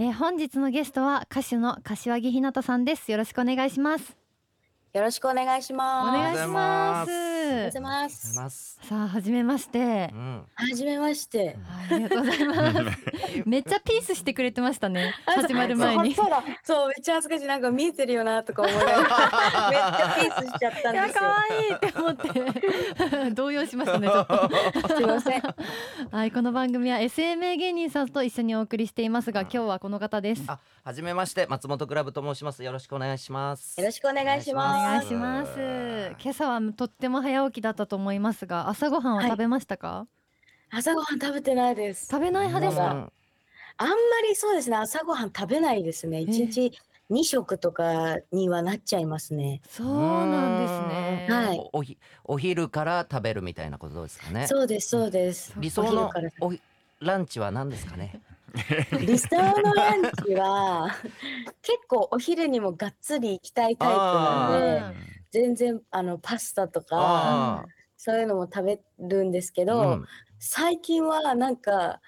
えー、本日のゲストは歌手の柏木ひなたさんです。よろしくお願いします。よろしくお願いしおます。願いしますおはようございます。さあ初めましてうん。はじめまして。ありがとうございますめっちゃピースしてくれてましたね始まる前にそうだ、そうめっちゃ恥ずかしいなんか見えてるよなとか思いながらめっちゃピースしちゃったんですよ。可愛いって思って動揺しましたねちょっとすいません。はいこの番組は SMA 芸人さんと一緒にお送りしていますが今日はこの方ですあ、はじめまして、松本クラブと申します。よろしくお願いします。よろしくお願いしおます。願いします今朝はとっても早起きだったと思いますが朝ごはんは食べましたか、朝ごはん食べてないです。食べない派ですか、うんあんまりそうですね。朝ごはん食べないですね。一日二食とかにはなっちゃいますね。そうなんですねはいおおひお昼から食べるみたいなことですかね。そうですそうです。理想のお昼からおひランチは何ですかね？理想のランチは 結構お昼にもがっつり行きたいタイプなので全然あのパスタとかあそういうのも食べるんですけあ、ど、うん。最近はなんか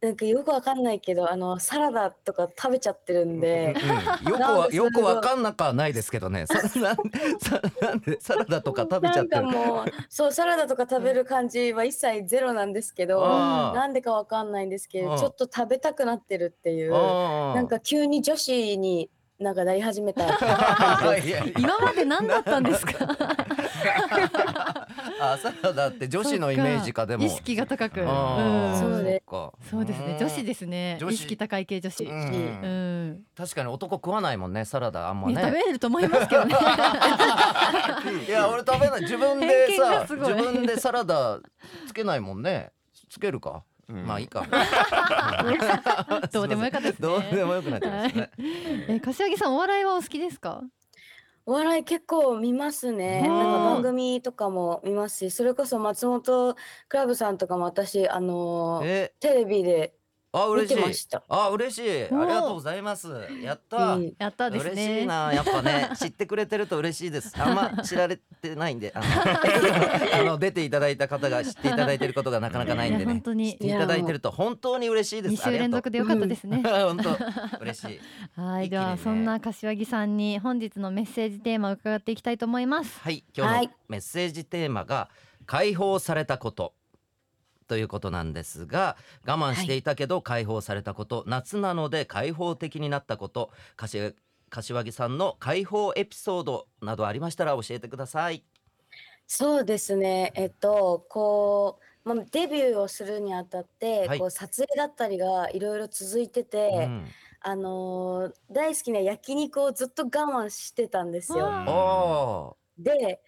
なんかよくわかんないけどあのサラダとか食べちゃってるんで、うんよくなんではよくわかんなくはないですけどね。そなんさなんでサラダとか食べちゃってる。なんかもうそうサラダとか食べる感じは一切ゼロなんですけど、あーなんでかわかんないんですけうん。どちょっと食べたくなってるっていう、なんか急に女子になんかなり始めた。いやいや。今まで何だったんですか？あサラダって女子のイメージかでも。意識が高く、うん。そうでか。そうですね。女子ですね。意識高い系女子。ううん。ん、確かに男食わないもんねサラダあんまいや食ね。べれると思いますけどね。いや俺食べない。自分でさ自分でサラダつけないもんね。つけるか、うんまあいいか。どうでもよかったですね。どうでもよくなっちゃいましたね、え柏木さんお笑いはお好きですか？お笑い結構見ますね。うんなんか番組とかも見ますし、それこそ松本クラブさんとかも私、あのテレビで見あ嬉しい。あ嬉しい。ありがとうございます。やった、うんやったですね。嬉しいな。やっぱね 知ってくれてると嬉しいです。あんま知られてないんであの あの出ていただいた方が知っていただいてることがなかなかないんでいや本ね当に。知っていただいてると本当に嬉しいです。二週連続でよかったですね。本当嬉しい。はいではそんな柏木さんに本日のメッセージテーマを伺っていきたいと思います。はい今日のはい。メッセージテーマが解放されたことということなんですが我慢していたけど解放されたこと、夏なので開放的になったこと柏柏木さんの解放エピソードなどありましたら教えてください。そうですね。えっと、こう、まあ、デビューをするにあたって、はいこう撮影だったりがいろいろ続いてて、うんあのー大好きな焼肉をずっと我慢してたんですよ。で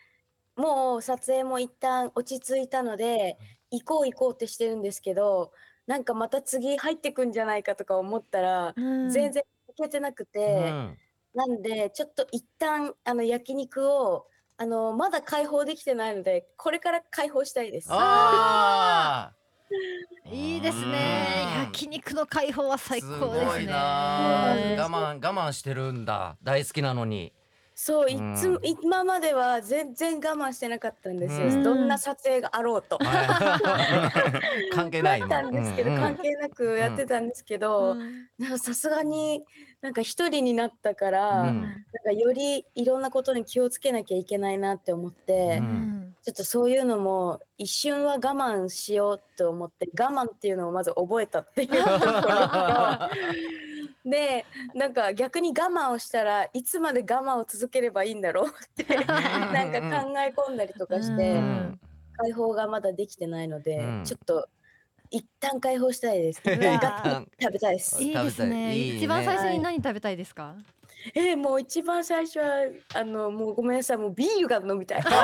もう撮影も一旦落ち着いたので行こう行こうってしてるんですけどなんかまた次入ってくんじゃないかとか思ったら、うん。全然行けてなくーて、うん。なんでちょっと一旦あの焼肉をあのまだ解放できてないのでこれから解放したいです。あ いいですね。うん。焼肉の解放は最ー高ですね。すごいなうん。我慢我慢してるんだ。大好きなのに。そういつも、うん今までは全然我慢してなかったんですよ、うん。どんな撮影があろうと。はい。関係ないたんですけど、うんうん。関係なくやってたんですけど、うん。なんかさすがになんか一人になったから、うん。なんかよりいろんなことに気をつけなきゃいけないなって思って、んん。ちょっとそういうのも一瞬は我慢しようと思って我慢っていうのをまず覚えたっていうところと でなんか逆に我慢をしたらいつまで我慢を続ければいいんだろう？ってなんか考え込んだりとかして、うん。解放がまだできてないので、うん。ちょっと一旦解放したいです。食べたいです。い。いですね。いいね。一番最初に何食べたいですか？えー、もう一番最初はあのもうごめんなさい。もうビールが飲みたい。焼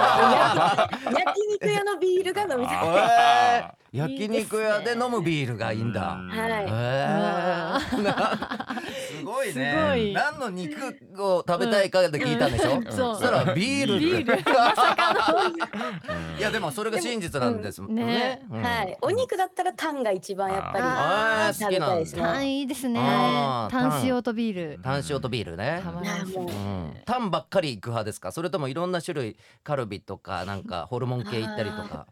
肉屋のビールが飲みたい。焼肉屋で飲むビールがいいんだ。はい。えー。すごいね。すごい。何の肉を食べたいかで聞いたんでしょ？うん。そう。そしたらビール。ビール。いやでもそれが真実なんですもんね。ね。うん。はい。お肉だったらタンが一番やっぱり食べたいですね。タンいいですね。タン。塩とビール。タン塩とビールね。タンばっかり行く派ですか？それともいろんな種類カルビとかなんかホルモン系行ったりとか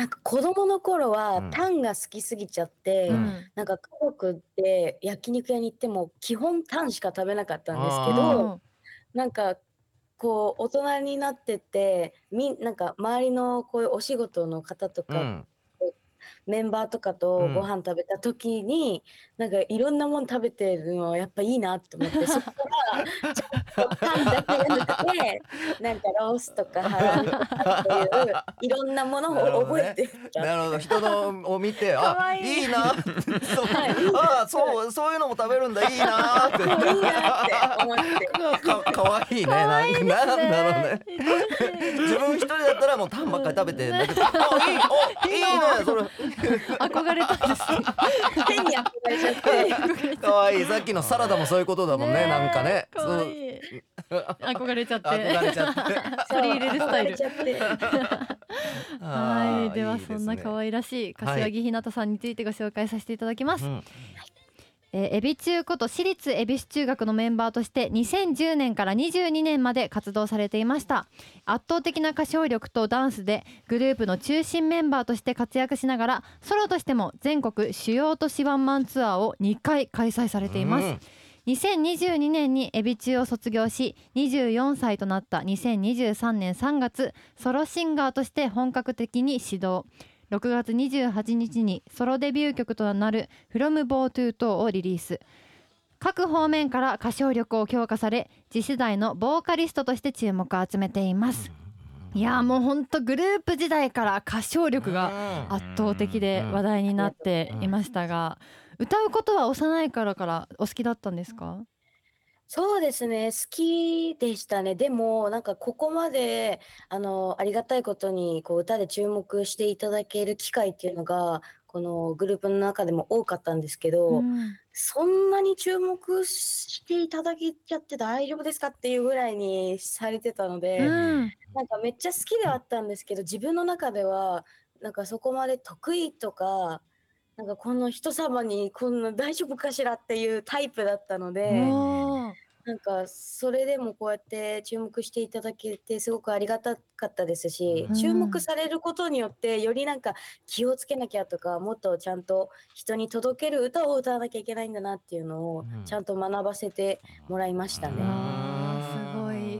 なんか子供の頃うはん。タンが好きすぎちゃって、うん。なんか家族で焼肉屋に行っても基本タンしか食べなかったんですけあどなんかこう大人になっててみなんか周りのこういうお仕事の方とか、うんメンバーとかとうん。ご飯食べた時に、なんかいろんなもの食べてるのはやっぱいいなって思って そこからちょっとパンだけじゃなくて なんかロースとかハラミとかっていういろんなものを覚えてた。なるほど。人のを見て あい。いなそう。はい。あそうそういうのも食べるんだ。いいなって。いいなって思って。かかわいいね。なんかなんだろうね。自分一人だったらもうタンばっかり食べてだけど。あいいおいいね。それ 憧れたんですね。変に憧れちゃって。かわい。いさっきのサラダもそういうことだもんねえ。なんかね。かわい。い憧れちゃって。憧れちゃって。取り入れるスタイル憧れちゃって。はい、ではそんな可い愛らしい柏木ひなたさんについてご紹介させていただきます。うんえー、エビ中こと私立恵比寿中学のメンバーとして2010年から22年まで活動されていました。圧倒的な歌唱力とダンスでグループの中心メンバーとして活躍しながらソロとしても全国主要都市ワンマンツアーを2回開催されています、うん。2022年にエビ中を卒業し24歳となった2023年3月ソロシンガーとして本格的に始動6月28日にソロデビュー曲となる「From Bow to Toe」をリリース。各方面から歌唱力を強化され次世代のボーカリストとして注目を集めています。いやーもうほんとグループ時代から歌唱力が圧倒的で話題になっていましたが歌うことは幼い頃からお好きだったんですか？そうですね、好きでしたね。でも、なんかここまで、あの、ありがたいことに、こう、歌で注目していただける機会っていうのが、このグループの中でも多かったんですけど、うんそんなに注目していただけちゃって大丈夫ですかっていうぐらいにされてたので、うんなんかめっちゃ好きではあったんですけど、自分の中では、なんかそこまで得意とか、なんかこの人様にこんな大丈夫かしらっていうタイプだったので、なんかそれでもこうやって注目していただけてすごくありがたかったですし、うん。注目されることによってよりなんか気をつけなきゃとかもっとちゃんと人に届ける歌を歌わなきゃいけないんだなっていうのをうん。ちゃんと学ばせてもらいましたね。うん。あーすご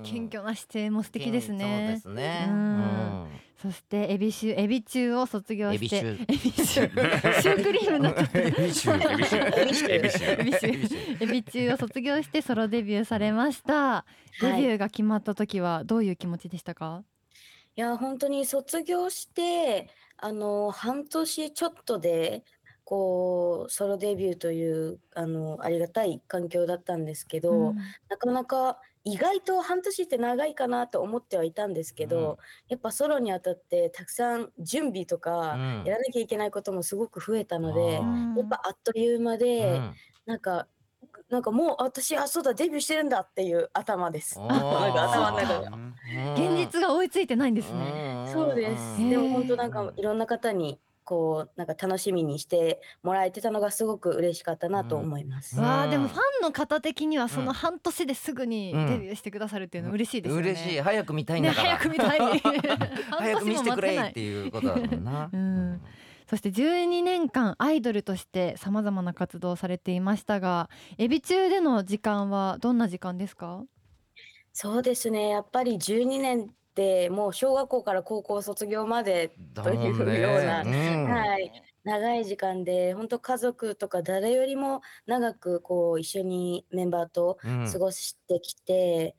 い謙虚な姿勢も素敵ですそうねですね。ううん。んそしてエビ中エビ中を卒業してエビエビ中 シュークリームになっちゃったエビシュエビシュエビシュエビ中を卒業してソロデビューされました。デビューが決まった時はどういう気持ちでしたか、いや本当に卒業してあの半年ちょっとでこうソロデビューというあのありがたい環境だったんですけど、うん。なかなか意外と半年って長いかなと思ってはいたんですけど、やっぱソロにあたってたくさん準備とかうん。やらなきゃいけないこともすごく増えたので、あー。やっぱあっという間で、うん。なんかなんかもう私あそうだデビューしてるんだっていう頭です。なんか頭の中。現実が追いついてないんですね、そうです。でも本当なんかいろんな方にこうなんか楽しみにしてもらえてたのがすごく嬉しかったなと思います。うん。わあでもファンの方的にはそうん。の半年ですぐにうんデビューしてくださるっていうのは嬉しいですよね、嬉しい。早く見たいんねだから、早く見た い。早く見せてくれ半年も待てないっていうことだもんな、うん。そして12年間アイドルとしてさまざまな活動をされていましたがエビ中での時間はどんな時間ですか？そうですね。やっぱり12年ってもう小学校から高校卒業までだというようなうん。はい長い時間で本当家族とか誰よりも長くこう一緒にメンバーとうん。過ごしてきて、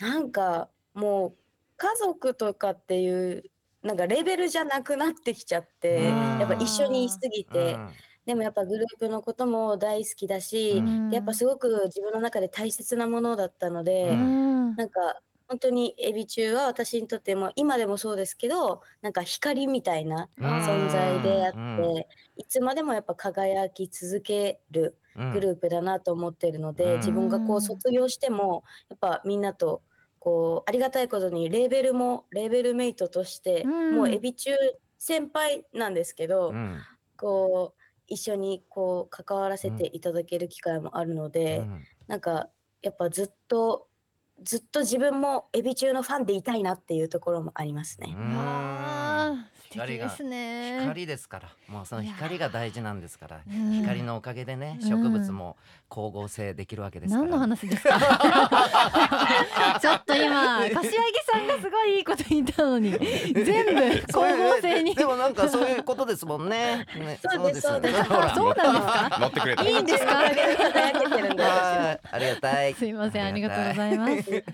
なんかもう家族とかっていうなんかレベルじゃなくなってきちゃって、うん。やっぱ一緒にいすぎて、うん。でもやっぱグループのことも大好きだし、うん。やっぱすごく自分の中で大切なものだったので、うん。なんか本当にエビ中は私にとっても今でもそうですけどなんか光みたいな存在であって、うん。いつまでもやっぱ輝き続けるうん。グループだなと思ってるので、うん。自分がこう卒業してもやっぱみんなとこうありがたいことにレーベルもレーベルメイトとして、うん。もうエビ中先輩なんですけど、うん。こう一緒にこう関わらせていただける機会もあるので、うん。なんかやっぱずっとずっと自分もエビ中のファンでいたいなっていうところもありますね。光がですね。光ですから。もうその光が大事なんですから。うん。光のおかげでねうん。植物も光合成できるわけですから。何の話ですか？ちょっと今柏木さんがすごいいいこと言ったのに全部光合成に。でもなんかそういうことですもんね。ねそうですそうですそうなんですか？乗ってくれた。いいんですか？ありがたい。すいませんありがとうございます